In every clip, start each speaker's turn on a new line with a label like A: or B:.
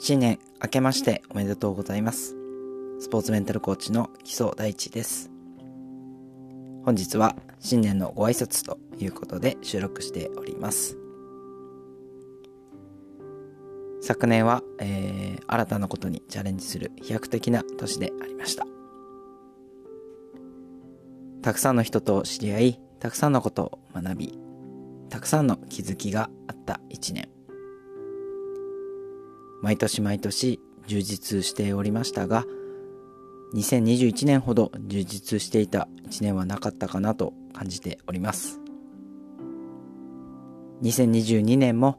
A: 新年明けましておめでとうございます。スポーツメンタルコーチの木曽大地です。本日は新年のご挨拶ということで収録しております。昨年は、えー新たなことにチャレンジする飛躍的な年でありました。たくさんの人と知り合い、たくさんのことを学び、たくさんの気づきがあった一年。毎年毎年充実しておりましたが、2021年ほど充実していた一年はなかったかなと感じております。2022年も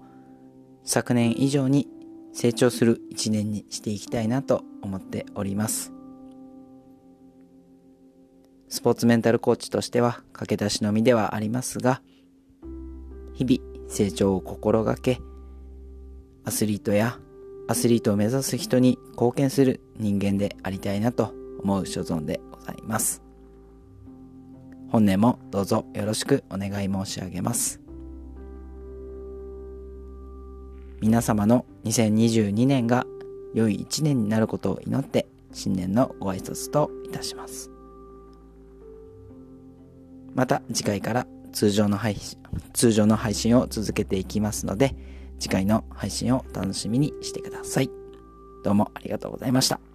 A: 昨年以上に成長する一年にしていきたいなと思っております。スポーツメンタルコーチとしては駆け出しのみではありますが、日々成長を心がけ、アスリートやアスリートを目指す人に貢献する人間でありたいなと思う所存でございます。本年もどうぞよろしくお願い申し上げます。皆様の2022年が良い一年になることを祈って新年のご挨拶といたします。また次回から通常の配信通常の配信を続けていきますので次回の配信を楽しみにしてください。どうもありがとうございました。